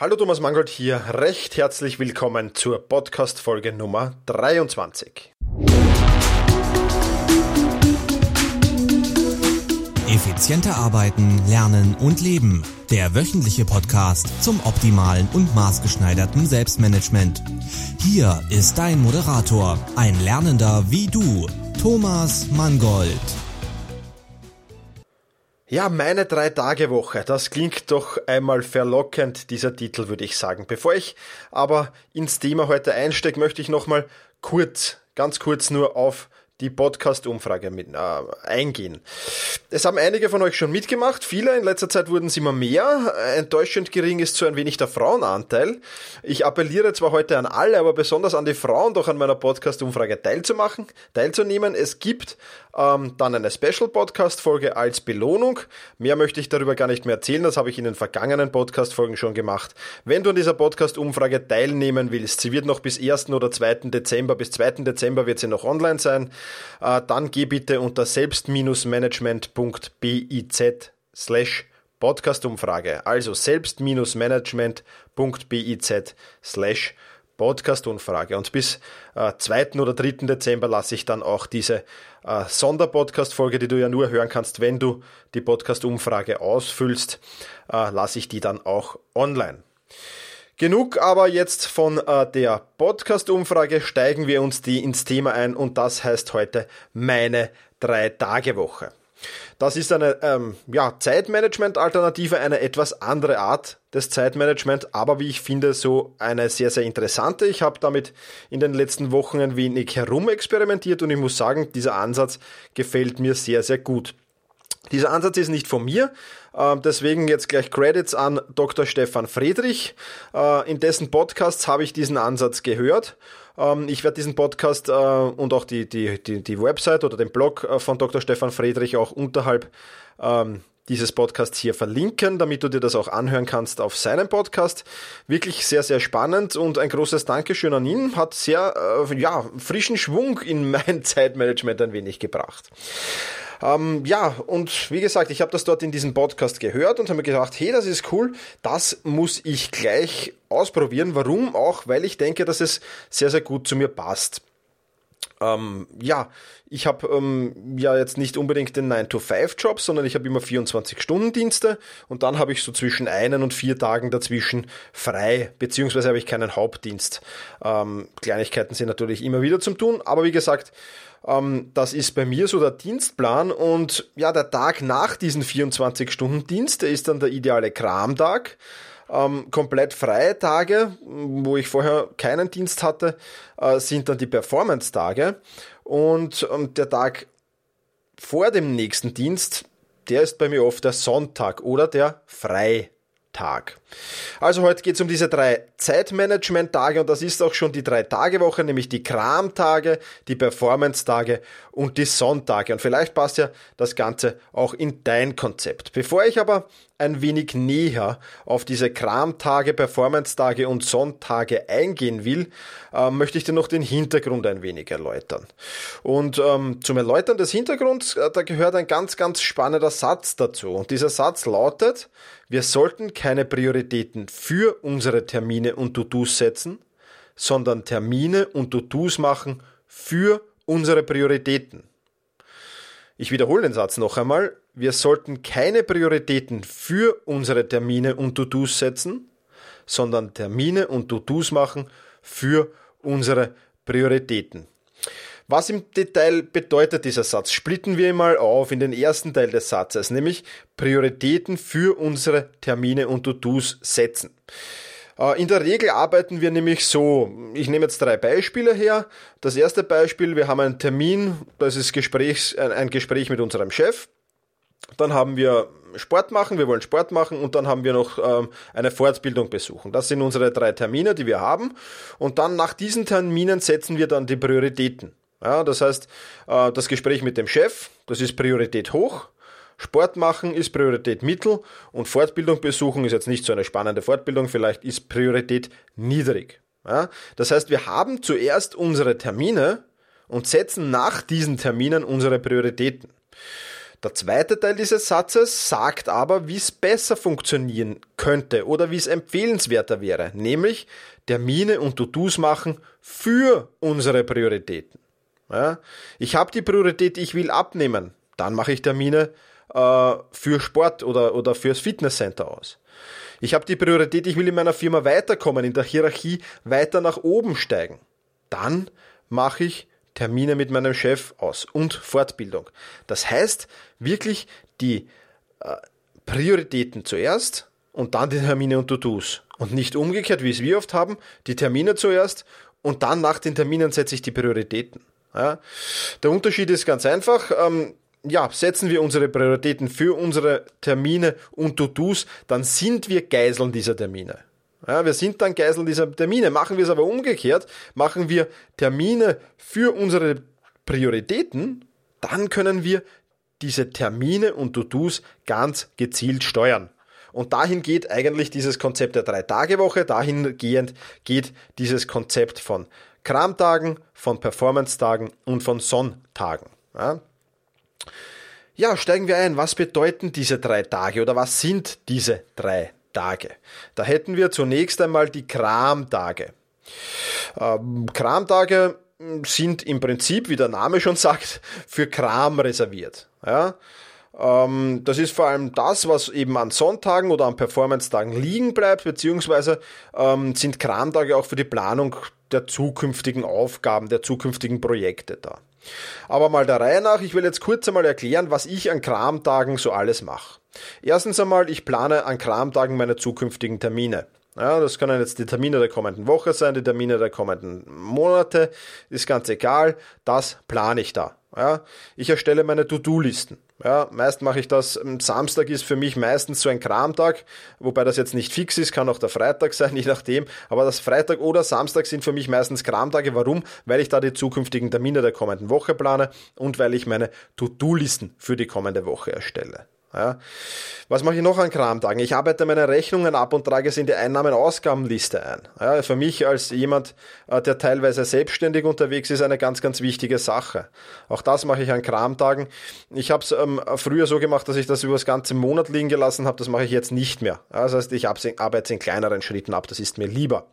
Hallo Thomas Mangold hier, recht herzlich willkommen zur Podcast-Folge Nummer 23. Effizienter arbeiten, lernen und leben. Der wöchentliche Podcast zum optimalen und maßgeschneiderten Selbstmanagement. Hier ist dein Moderator, ein Lernender wie du, Thomas Mangold. Ja, meine Drei-Tage-Woche, das klingt doch einmal verlockend, dieser Titel, würde ich sagen. Bevor ich aber ins Thema heute einstecke, möchte ich nochmal kurz, ganz kurz nur auf die Podcast-Umfrage mit, äh, eingehen. Es haben einige von euch schon mitgemacht, viele, in letzter Zeit wurden es immer mehr. Enttäuschend gering ist so ein wenig der Frauenanteil. Ich appelliere zwar heute an alle, aber besonders an die Frauen, doch an meiner Podcast-Umfrage teilzumachen, teilzunehmen. Es gibt ähm, dann eine Special-Podcast-Folge als Belohnung. Mehr möchte ich darüber gar nicht mehr erzählen, das habe ich in den vergangenen Podcast-Folgen schon gemacht. Wenn du an dieser Podcast-Umfrage teilnehmen willst, sie wird noch bis 1. oder 2. Dezember, bis 2. Dezember wird sie noch online sein, äh, dann geh bitte unter selbst-management.biz slash Podcast-Umfrage. Also selbst-management.biz slash Podcast-Umfrage. Und bis äh, 2. oder 3. Dezember lasse ich dann auch diese äh, Sonderpodcast-Folge, die du ja nur hören kannst, wenn du die Podcast-Umfrage ausfüllst, äh, lasse ich die dann auch online. Genug aber jetzt von äh, der Podcast-Umfrage, steigen wir uns die ins Thema ein und das heißt heute meine Drei-Tage-Woche. Das ist eine ähm, ja, Zeitmanagement-Alternative, eine etwas andere Art des Zeitmanagement, aber wie ich finde, so eine sehr, sehr interessante. Ich habe damit in den letzten Wochen ein wenig herumexperimentiert und ich muss sagen, dieser Ansatz gefällt mir sehr, sehr gut. Dieser Ansatz ist nicht von mir, ähm, deswegen jetzt gleich Credits an Dr. Stefan Friedrich. Äh, in dessen Podcasts habe ich diesen Ansatz gehört. Ähm, ich werde diesen Podcast äh, und auch die, die, die, die Website oder den Blog äh, von Dr. Stefan Friedrich auch unterhalb ähm, dieses Podcasts hier verlinken, damit du dir das auch anhören kannst auf seinem Podcast. Wirklich sehr, sehr spannend und ein großes Dankeschön an ihn. Hat sehr, ja, frischen Schwung in mein Zeitmanagement ein wenig gebracht. Ähm, ja, und wie gesagt, ich habe das dort in diesem Podcast gehört und habe mir gedacht, hey, das ist cool, das muss ich gleich ausprobieren. Warum auch? Weil ich denke, dass es sehr, sehr gut zu mir passt. Ähm, ja, ich habe ähm, ja jetzt nicht unbedingt den 9-to-5-Job, sondern ich habe immer 24-Stunden-Dienste und dann habe ich so zwischen einen und vier Tagen dazwischen frei, beziehungsweise habe ich keinen Hauptdienst. Ähm, Kleinigkeiten sind natürlich immer wieder zum Tun, aber wie gesagt, ähm, das ist bei mir so der Dienstplan und ja, der Tag nach diesen 24-Stunden-Dienst, der ist dann der ideale Kramtag. Ähm, komplett freie Tage, wo ich vorher keinen Dienst hatte, äh, sind dann die Performance-Tage. Und ähm, der Tag vor dem nächsten Dienst, der ist bei mir oft der Sonntag oder der Freitag. Tag. Also heute geht es um diese drei Zeitmanagement-Tage und das ist auch schon die Drei-Tage-Woche, nämlich die Kram-Tage, die Performance-Tage und die Sonntage. Und vielleicht passt ja das Ganze auch in dein Konzept. Bevor ich aber ein wenig näher auf diese Kramtage, Performance-Tage und Sonntage eingehen will, äh, möchte ich dir noch den Hintergrund ein wenig erläutern. Und ähm, zum Erläutern des Hintergrunds, äh, da gehört ein ganz, ganz spannender Satz dazu. Und dieser Satz lautet, wir sollten keine Prioritäten für unsere Termine und To-Dos setzen, sondern Termine und To-Dos machen für unsere Prioritäten. Ich wiederhole den Satz noch einmal. Wir sollten keine Prioritäten für unsere Termine und To-Dos setzen, sondern Termine und To-Dos machen für unsere Prioritäten. Was im Detail bedeutet dieser Satz? Splitten wir ihn mal auf in den ersten Teil des Satzes, nämlich Prioritäten für unsere Termine und To-Dos setzen. Äh, in der Regel arbeiten wir nämlich so. Ich nehme jetzt drei Beispiele her. Das erste Beispiel, wir haben einen Termin, das ist Gesprächs, ein Gespräch mit unserem Chef. Dann haben wir Sport machen, wir wollen Sport machen und dann haben wir noch ähm, eine Fortbildung besuchen. Das sind unsere drei Termine, die wir haben. Und dann nach diesen Terminen setzen wir dann die Prioritäten. Ja, das heißt, äh, das Gespräch mit dem Chef, das ist Priorität hoch. Sport machen ist Priorität Mittel und Fortbildung besuchen ist jetzt nicht so eine spannende Fortbildung, vielleicht ist Priorität niedrig. Ja? Das heißt, wir haben zuerst unsere Termine und setzen nach diesen Terminen unsere Prioritäten. Der zweite Teil dieses Satzes sagt aber, wie es besser funktionieren könnte oder wie es empfehlenswerter wäre, nämlich Termine und To-Dos machen für unsere Prioritäten. Ja? Ich habe die Priorität, ich will abnehmen, dann mache ich Termine äh, für Sport oder, oder fürs Fitnesscenter aus. Ich habe die Priorität, ich will in meiner Firma weiterkommen, in der Hierarchie weiter nach oben steigen. Dann mache ich Termine mit meinem Chef aus und Fortbildung. Das heißt wirklich die äh, Prioritäten zuerst und dann die Termine und To-Dos. Und nicht umgekehrt, wie es wir oft haben, die Termine zuerst und dann nach den Terminen setze ich die Prioritäten. Ja. Der Unterschied ist ganz einfach. Ähm, ja, setzen wir unsere Prioritäten für unsere Termine und To-Dos, dann sind wir Geiseln dieser Termine. Ja, wir sind dann Geiseln dieser Termine. Machen wir es aber umgekehrt, machen wir Termine für unsere Prioritäten, dann können wir diese Termine und To-Dos ganz gezielt steuern. Und dahin geht eigentlich dieses Konzept der Drei-Tage-Woche, dahingehend geht dieses Konzept von Kramtagen, von Performance-Tagen und von Sonntagen. Ja. ja, steigen wir ein. Was bedeuten diese drei Tage oder was sind diese drei Tage? Da hätten wir zunächst einmal die Kramtage. Ähm, Kramtage sind im Prinzip, wie der Name schon sagt, für Kram reserviert. Ja? Ähm, das ist vor allem das, was eben an Sonntagen oder an Performance-Tagen liegen bleibt, beziehungsweise ähm, sind Kramtage auch für die Planung der zukünftigen Aufgaben, der zukünftigen Projekte da. Aber mal der Reihe nach, ich will jetzt kurz einmal erklären, was ich an Kramtagen so alles mache. Erstens einmal, ich plane an Kramtagen meine zukünftigen Termine. Ja, das können jetzt die Termine der kommenden Woche sein, die Termine der kommenden Monate, ist ganz egal, das plane ich da. Ja, ich erstelle meine To-Do-Listen. Ja, meist mache ich das. Samstag ist für mich meistens so ein Kramtag, wobei das jetzt nicht fix ist, kann auch der Freitag sein, je nachdem. Aber das Freitag oder Samstag sind für mich meistens Kramtage. Warum? Weil ich da die zukünftigen Termine der kommenden Woche plane und weil ich meine To-Do-Listen für die kommende Woche erstelle. Ja. Was mache ich noch an Kramtagen? Ich arbeite meine Rechnungen ab und trage sie in die Einnahmen-Ausgabenliste ein. Ja, für mich als jemand, äh, der teilweise selbstständig unterwegs ist, eine ganz, ganz wichtige Sache. Auch das mache ich an Kramtagen. Ich habe es ähm, früher so gemacht, dass ich das über das ganze Monat liegen gelassen habe. Das mache ich jetzt nicht mehr. Ja, das heißt, ich arbeite in kleineren Schritten ab. Das ist mir lieber.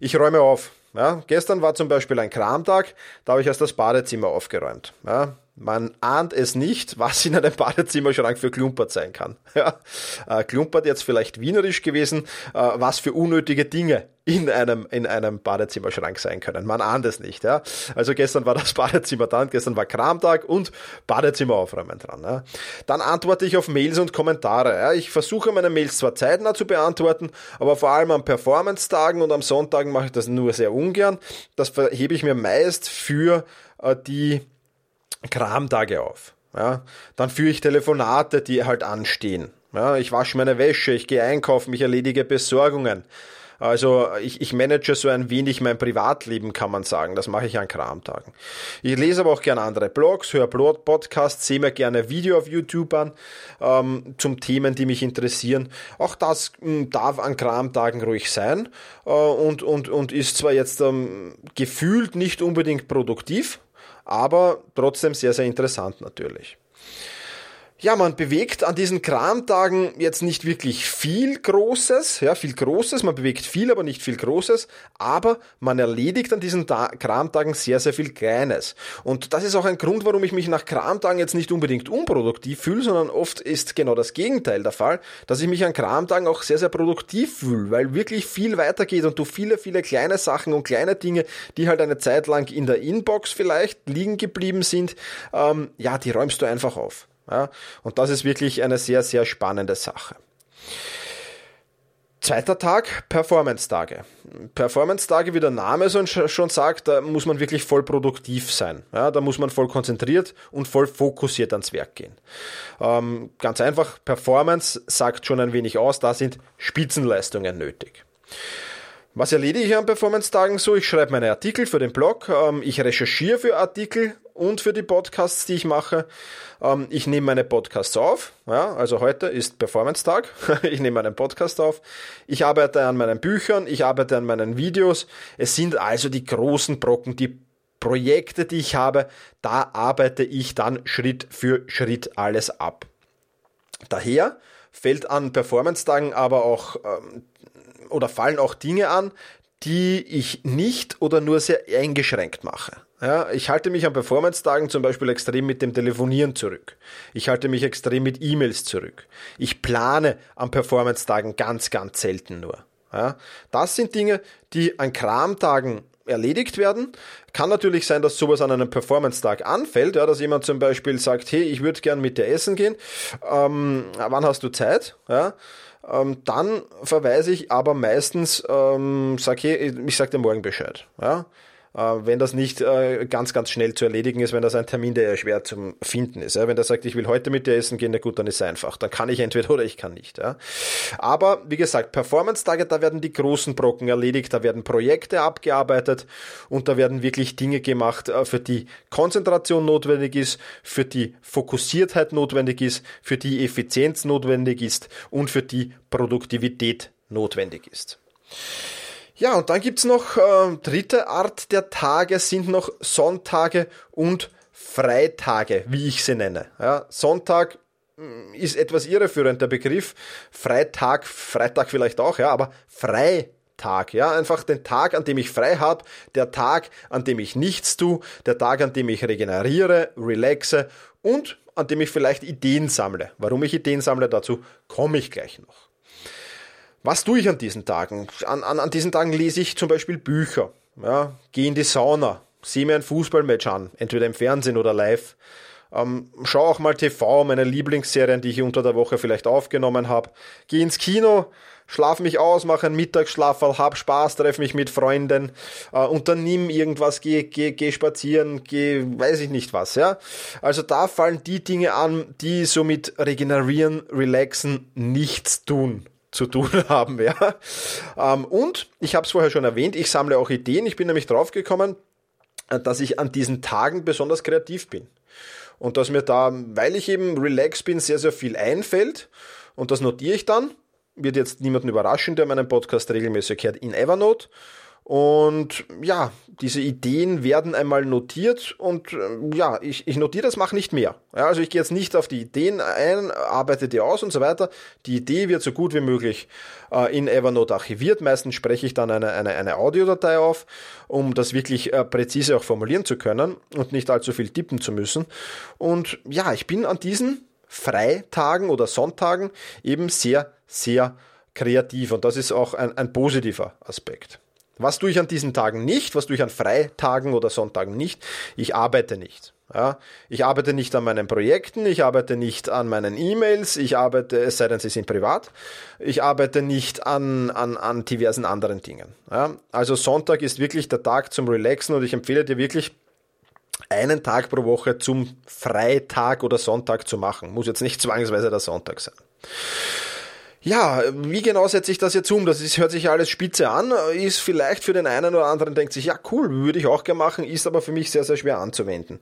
Ich räume auf. Ja, gestern war zum Beispiel ein Kramtag, da habe ich erst das Badezimmer aufgeräumt. Ja, man ahnt es nicht, was in einem Badezimmerschrank für Klumpert sein kann. Ja, äh, Klumpert jetzt vielleicht wienerisch gewesen, äh, was für unnötige Dinge in einem, in einem Badezimmerschrank sein können. Man ahnt es nicht. Ja. Also gestern war das Badezimmer dran, gestern war Kramtag und Badezimmer aufräumen dran. Ja. Dann antworte ich auf Mails und Kommentare. Ja. Ich versuche meine Mails zwar zeitnah zu beantworten, aber vor allem an Performance-Tagen und am Sonntagen mache ich das nur sehr ungern. Das verhebe ich mir meist für äh, die Kramtage auf. Ja, dann führe ich Telefonate, die halt anstehen. Ja, ich wasche meine Wäsche, ich gehe einkaufen, ich erledige Besorgungen. Also ich, ich manage so ein wenig mein Privatleben, kann man sagen. Das mache ich an Kramtagen. Ich lese aber auch gerne andere Blogs, höre Podcasts, sehe mir gerne Video auf YouTube an ähm, zum Themen, die mich interessieren. Auch das mh, hm, darf an Kramtagen ruhig sein äh, und, und, und ist zwar jetzt ähm, gefühlt nicht unbedingt produktiv, aber trotzdem sehr, sehr interessant natürlich. Ja, man bewegt an diesen Kramtagen jetzt nicht wirklich viel Großes, ja, viel Großes, man bewegt viel, aber nicht viel Großes, aber man erledigt an diesen Ta Kramtagen sehr, sehr viel Kleines. Und das ist auch ein Grund, warum ich mich nach Kramtagen jetzt nicht unbedingt unproduktiv fühle, sondern oft ist genau das Gegenteil der Fall, dass ich mich an Kramtagen auch sehr, sehr produktiv fühle, weil wirklich viel weitergeht und du viele, viele kleine Sachen und kleine Dinge, die halt eine Zeit lang in der Inbox vielleicht liegen geblieben sind, ähm, ja, die räumst du einfach auf. Ja, und das ist wirklich eine sehr, sehr spannende Sache. Zweiter Tag, Performance-Tage. Performance-Tage, wie der Name schon sagt, da muss man wirklich voll produktiv sein. Ja, da muss man voll konzentriert und voll fokussiert ans Werk gehen. Ähm, ganz einfach, Performance sagt schon ein wenig aus, da sind Spitzenleistungen nötig. Was erledige ich an Performance-Tagen so? Ich schreibe meine Artikel für den Blog, ähm, ich recherchiere für Artikel und für die Podcasts, die ich mache. Ähm, ich nehme meine Podcasts auf. Ja, also heute ist Performance-Tag. ich nehme meinen Podcast auf. Ich arbeite an meinen Büchern, ich arbeite an meinen Videos. Es sind also die großen Brocken, die Projekte, die ich habe, da arbeite ich dann Schritt für Schritt alles ab. Daher fällt an Performance-Tagen aber auch ähm, oder fallen auch Dinge an, die ich nicht oder nur sehr eingeschränkt mache. Ja, ich halte mich an Performance-Tagen zum Beispiel extrem mit dem Telefonieren zurück. Ich halte mich extrem mit E-Mails zurück. Ich plane an Performance-Tagen ganz, ganz selten nur. Ja, das sind Dinge, die an Kramtagen erledigt werden. Kann natürlich sein, dass sowas an einem Performance-Tag anfällt, ja, dass jemand zum Beispiel sagt, hey, ich würde gern mit dir essen gehen, ähm, wann hast du Zeit? Ja, ähm, dann verweise ich aber meistens, ähm, sag, hey, ich sag dir morgen Bescheid. Ja, wenn das nicht äh, ganz, ganz schnell zu erledigen ist, wenn das ein Termin, der schwer zu finden ist. Wenn der sagt, ich will heute mit dir essen gehen, na gut, dann ist es einfach. Dann kann ich entweder oder ich kann nicht. Aber wie gesagt, Performance-Tage, da werden die großen Brocken erledigt, da werden Projekte abgearbeitet und da werden wirklich Dinge gemacht, äh, für die Konzentration notwendig ist, für die Fokussiertheit notwendig ist, für die Effizienz notwendig ist und für die Produktivität notwendig ist. Ja, und dann gibt's noch äh, dritte Art der Tage, sind noch Sonntage und Freitage, wie ich sie nenne. Ja, Sonntag mm, ist etwas irreführend, der Begriff. Freitag, Freitag vielleicht auch, ja, aber Freitag, ja, einfach den Tag, an dem ich frei habe, der Tag, an dem ich nichts tue, der Tag, an dem ich regeneriere, relaxe und an dem ich vielleicht Ideen sammle. Warum ich Ideen sammle, dazu komme ich gleich noch. Was tue ich an diesen Tagen? An, an, an diesen Tagen lese ich zum Beispiel Bücher, ja, gehe in die Sauna, sehe mir ein Fußballmatch an, entweder im Fernsehen oder live. Ähm, schau auch mal TV, meine Lieblingsserien, die ich unter der Woche vielleicht aufgenommen habe. Gehe ins Kino, schlaf mich aus, mache einen Mittagsschlaf, hab Spaß, treffe mich mit Freunden, äh, unternimm irgendwas, geh, geh, geh spazieren, geh, weiß ich nicht was, ja. Also da fallen die Dinge an, die so mit regenerieren, relaxen, nichts tun zu tun haben. Ja. Ähm, und ich habe es vorher schon erwähnt, ich sammle auch Ideen. Ich bin nämlich draufgekommen, äh, dass ich an diesen Tagen besonders kreativ bin. Und dass mir da, weil ich eben relax bin, sehr, sehr viel einfällt. Und das notiere ich dann. Wird jetzt niemanden überraschen, der meinen Podcast regelmäßig hört, in Evernote. Und ja, diese Ideen werden einmal notiert und äh, ja, ich, ich notiere das, mache nicht mehr. Ja, also ich gehe jetzt nicht auf die Ideen ein, arbeite die aus und so weiter. Die Idee wird so gut wie möglich äh, in Evernote archiviert. Meistens spreche ich dann eine, eine, eine Audiodatei auf, um das wirklich äh, präzise auch formulieren zu können und nicht allzu viel tippen zu müssen. Und ja, ich bin an diesen Freitagen oder Sonntagen eben sehr, sehr kreativ und das ist auch ein, ein positiver Aspekt. Was tue ich an diesen Tagen nicht? Was tue ich an Freitagen oder Sonntagen nicht? Ich arbeite nicht. Ja, ich arbeite nicht an meinen Projekten, ich arbeite nicht an meinen E-Mails, ich arbeite, es sei denn, sie sind privat, ich arbeite nicht an, an, an diversen anderen Dingen. Ja, also Sonntag ist wirklich der Tag zum Relaxen und ich empfehle dir wirklich, einen Tag pro Woche zum Freitag oder Sonntag zu machen. Muss jetzt nicht zwangsweise der Sonntag sein. Ja, wie genau setze ich das jetzt um? Das ist, hört sich alles spitze an, ist vielleicht für den einen oder anderen denkt sich, ja cool, würde ich auch gerne machen, ist aber für mich sehr, sehr schwer anzuwenden.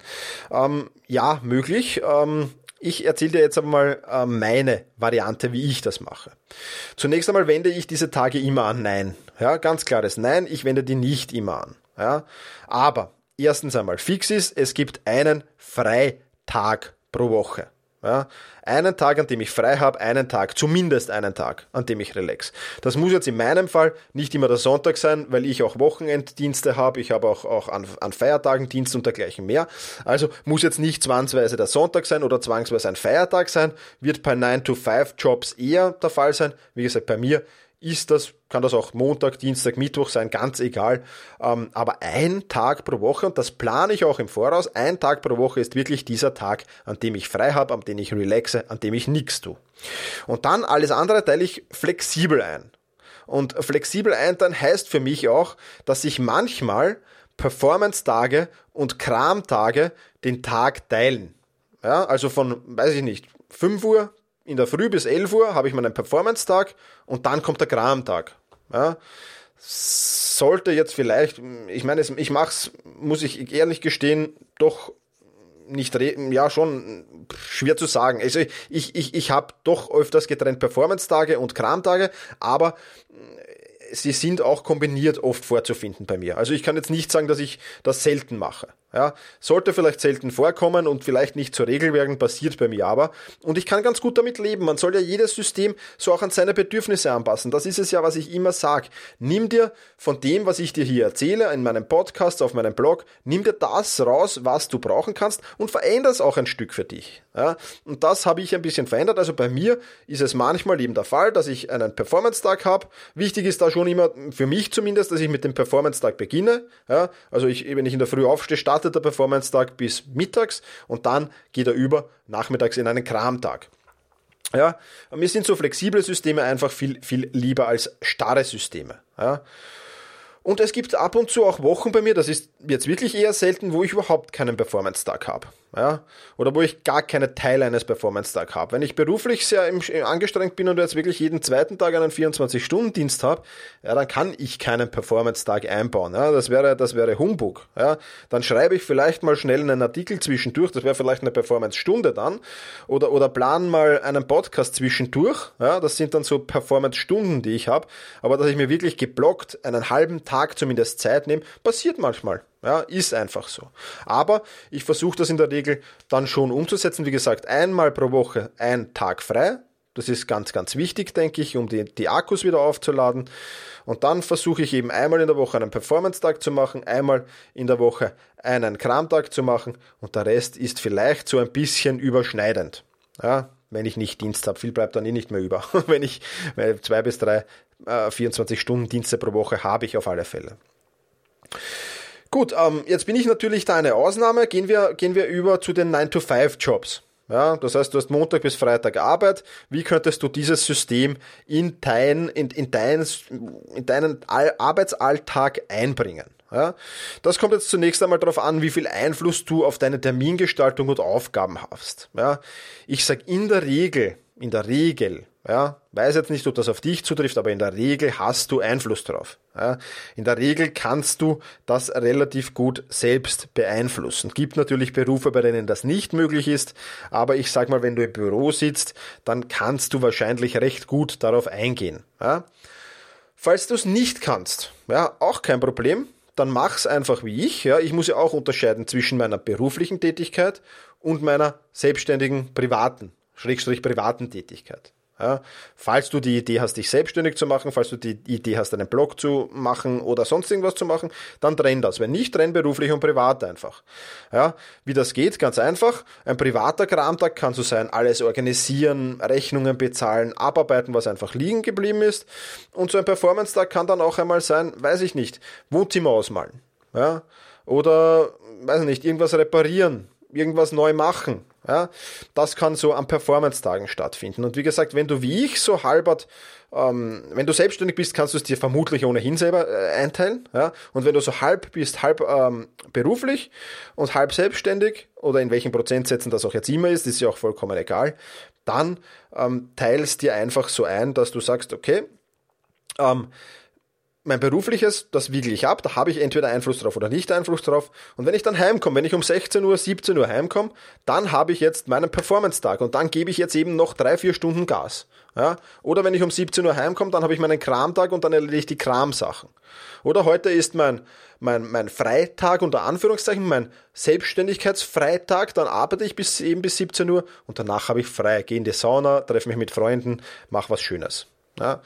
Ähm, ja, möglich. Ähm, ich erzähle dir jetzt aber mal äh, meine Variante, wie ich das mache. Zunächst einmal wende ich diese Tage immer an Nein. Ja, ganz klares Nein, ich wende die nicht immer an. Ja, aber erstens einmal fix ist, es gibt einen Freitag pro Woche. Ja, einen Tag, an dem ich frei habe, einen Tag, zumindest einen Tag, an dem ich relax. Das muss jetzt in meinem Fall nicht immer der Sonntag sein, weil ich auch Wochenenddienste habe, ich habe auch, auch an, an Feiertagen Dienst und dergleichen mehr. Also muss jetzt nicht zwangsweise der Sonntag sein oder zwangsweise ein Feiertag sein, wird bei 9-to-5-Jobs eher der Fall sein. Wie gesagt, bei mir ist das, kann das auch Montag, Dienstag, Mittwoch sein, ganz egal. Ähm, aber ein Tag pro Woche, und das plane ich auch im Voraus, ein Tag pro Woche ist wirklich dieser Tag, an dem ich frei habe, an dem ich relaxe, an dem ich nichts tue. Und dann alles andere teile ich flexibel ein. Und flexibel einteilen heißt für mich auch, dass ich manchmal Performance-Tage und Kram-Tage den Tag teilen. Ja, also von, weiß ich nicht, 5 Uhr in der Früh bis 11 Uhr habe ich meinen Performance-Tag und dann kommt der Kram-Tag. Ja, sollte jetzt vielleicht, ich meine, ich mache es, muss ich ehrlich gestehen, doch nicht, ja schon schwer zu sagen. Also ich, ich, ich habe doch öfters getrennt Performance-Tage und Kram-Tage, aber sie sind auch kombiniert oft vorzufinden bei mir. Also ich kann jetzt nicht sagen, dass ich das selten mache. Ja, sollte vielleicht selten vorkommen und vielleicht nicht zur Regel werden, passiert bei mir aber. Und ich kann ganz gut damit leben. Man soll ja jedes System so auch an seine Bedürfnisse anpassen. Das ist es ja, was ich immer sage. Nimm dir von dem, was ich dir hier erzähle, in meinem Podcast, auf meinem Blog, nimm dir das raus, was du brauchen kannst und veränder es auch ein Stück für dich. Ja, und das habe ich ein bisschen verändert. Also bei mir ist es manchmal eben der Fall, dass ich einen Performance-Tag habe. Wichtig ist da schon immer, für mich zumindest, dass ich mit dem Performance-Tag beginne. Ja, also ich, wenn ich in der Früh aufstehe, startet der Performance-Tag bis mittags und dann geht er über nachmittags in einen Kramtag. Ja, mir sind so flexible Systeme einfach viel, viel lieber als starre Systeme. Ja. Und es gibt ab und zu auch Wochen bei mir, das ist jetzt wirklich eher selten, wo ich überhaupt keinen Performance-Tag habe ja, oder wo ich gar keine Teile eines Performance-Tag habe. Wenn ich beruflich sehr im, angestrengt bin und jetzt wirklich jeden zweiten Tag einen 24-Stunden-Dienst habe, ja, dann kann ich keinen Performance-Tag einbauen. Ja, das wäre, das wäre Humbug. Ja, dann schreibe ich vielleicht mal schnell einen Artikel zwischendurch, das wäre vielleicht eine Performance-Stunde dann, oder, oder plan mal einen Podcast zwischendurch. Ja, das sind dann so Performance-Stunden, die ich habe. Aber dass ich mir wirklich geblockt einen halben Tag zumindest Zeit nehme, passiert manchmal. Ja, ist einfach so. Aber ich versuche das in der Regel dann schon umzusetzen. Wie gesagt, einmal pro Woche ein Tag frei. Das ist ganz, ganz wichtig, denke ich, um die, die Akkus wieder aufzuladen. Und dann versuche ich eben einmal in der Woche einen Performance-Tag zu machen, einmal in der Woche einen Kramtag zu machen und der Rest ist vielleicht so ein bisschen überschneidend. Ja, wenn ich nicht Dienst habe. Viel bleibt dann eh nicht mehr über. wenn ich zwei bis drei äh, 24 Stunden Dienste pro Woche habe ich auf alle Fälle. Gut, ähm, jetzt bin ich natürlich da eine Ausnahme. Gehen wir, gehen wir über zu den 9-to-5-Jobs. Ja, das heißt, du hast Montag bis Freitag Arbeit. Wie könntest du dieses System in, dein, in, in, dein, in deinen Arbeitsalltag einbringen? Ja, das kommt jetzt zunächst einmal darauf an, wie viel Einfluss du auf deine Termingestaltung und Aufgaben hast. Ja, ich sage in der Regel, in der Regel ja, weiß jetzt nicht, ob das auf dich zutrifft, aber in der Regel hast du Einfluss drauf. Ja, in der Regel kannst du das relativ gut selbst beeinflussen. Gibt natürlich Berufe, bei denen das nicht möglich ist, aber ich sag mal, wenn du im Büro sitzt, dann kannst du wahrscheinlich recht gut darauf eingehen. Ja. Falls du es nicht kannst, ja, auch kein Problem, dann mach's einfach wie ich. Ja. Ich muss ja auch unterscheiden zwischen meiner beruflichen Tätigkeit und meiner selbstständigen privaten, schrägstrich privaten Tätigkeit. Ja, falls du die Idee hast, dich selbstständig zu machen, falls du die Idee hast, einen Blog zu machen oder sonst irgendwas zu machen, dann trenn das. Wenn nicht, trenn beruflich und privat einfach. Ja, wie das geht, ganz einfach. Ein privater Kramtag kann so sein, alles organisieren, Rechnungen bezahlen, abarbeiten, was einfach liegen geblieben ist. Und so ein Performance-Tag kann dann auch einmal sein, weiß ich nicht, Wohnzimmer ausmalen. Ja, oder, weiß ich nicht, irgendwas reparieren, irgendwas neu machen. Ja, das kann so an Performance-Tagen stattfinden. Und wie gesagt, wenn du wie ich so halbert, ähm, wenn du selbstständig bist, kannst du es dir vermutlich ohnehin selber äh, einteilen. Ja? Und wenn du so halb bist, halb ähm, beruflich und halb selbstständig, oder in welchen Prozentsätzen das auch jetzt immer ist, ist ja auch vollkommen egal, dann ähm, teilst dir einfach so ein, dass du sagst, okay, ähm, mein berufliches, das wiegel ich ab, da habe ich entweder Einfluss drauf oder nicht Einfluss drauf. Und wenn ich dann heimkomme, wenn ich um 16 Uhr, 17 Uhr heimkomme, dann habe ich jetzt meinen Performance-Tag und dann gebe ich jetzt eben noch drei, vier Stunden Gas. Ja? Oder wenn ich um 17 Uhr heimkomme, dann habe ich meinen Kramtag und dann erledige ich die Kramsachen. Oder heute ist mein, mein, mein Freitag unter Anführungszeichen, mein Selbstständigkeitsfreitag, dann arbeite ich bis eben bis 17 Uhr und danach habe ich frei. Gehe in die Sauna, treffe mich mit Freunden, mache was Schönes. Ja?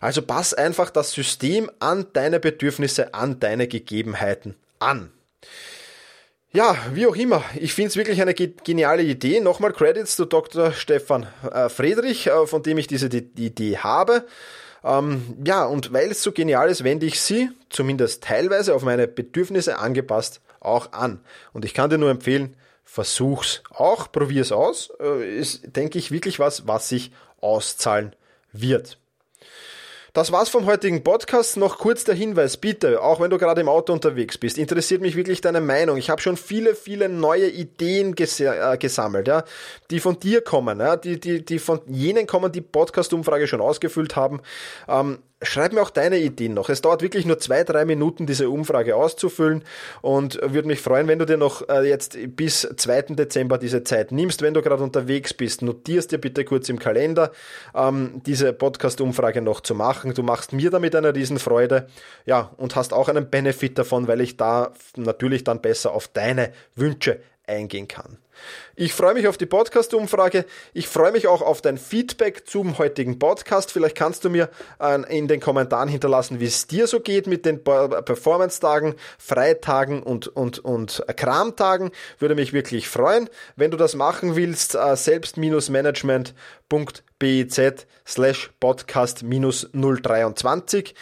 Also pass einfach das System an deine Bedürfnisse, an deine Gegebenheiten an. Ja, wie auch immer, ich finde es wirklich eine geniale Idee. Nochmal Credits zu Dr. Stefan äh, Friedrich, äh, von dem ich diese Idee habe. Ähm, ja, und weil es so genial ist, wende ich sie, zumindest teilweise auf meine Bedürfnisse angepasst, auch an. Und ich kann dir nur empfehlen, versuch's auch, probier's aus. Äh, ist, denke ich, wirklich was, was sich auszahlen wird. Das war's vom heutigen Podcast. Noch kurz der Hinweis, bitte, auch wenn du gerade im Auto unterwegs bist, interessiert mich wirklich deine Meinung. Ich habe schon viele, viele neue Ideen ges äh, gesammelt, ja, die von dir kommen, ja, die, die, die von jenen kommen, die Podcast-Umfrage schon ausgefüllt haben. Ähm, Schreib mir auch deine Ideen noch. Es dauert wirklich nur zwei, drei Minuten, diese Umfrage auszufüllen und würde mich freuen, wenn du dir noch äh, jetzt bis 2. Dezember diese Zeit nimmst, wenn du gerade unterwegs bist. Notierst dir bitte kurz im Kalender, ähm, diese Podcast-Umfrage noch zu machen machen. Du machst mir damit eine Riesenfreude. Ja, und hast auch einen Benefit davon, weil ich da natürlich dann besser auf deine Wünsche eingehen kann. Ich freue mich auf die Podcast-Umfrage. Ich freue mich auch auf dein Feedback zum heutigen Podcast. Vielleicht kannst du mir äh, in den Kommentaren hinterlassen, wie es dir so geht mit den Performance-Tagen, Freitagen und, und, und Kramtagen. Würde mich wirklich freuen. Wenn du das machen willst, äh, selbst-management.biz slash podcast 023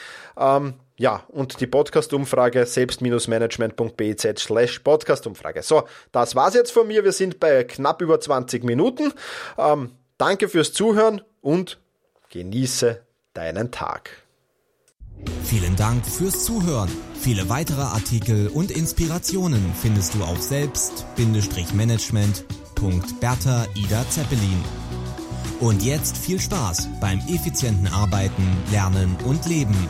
ja, und die Podcast-Umfrage selbst-management.biz slash Podcast-Umfrage. So, das war's jetzt von mir. Wir sind bei knapp über 20 Minuten. Ähm, danke fürs Zuhören und genieße deinen Tag. Vielen Dank fürs Zuhören. Viele weitere Artikel und Inspirationen findest du auf selbst-management.bertha Ida Zeppelin. Und jetzt viel Spaß beim effizienten Arbeiten, Lernen und Leben.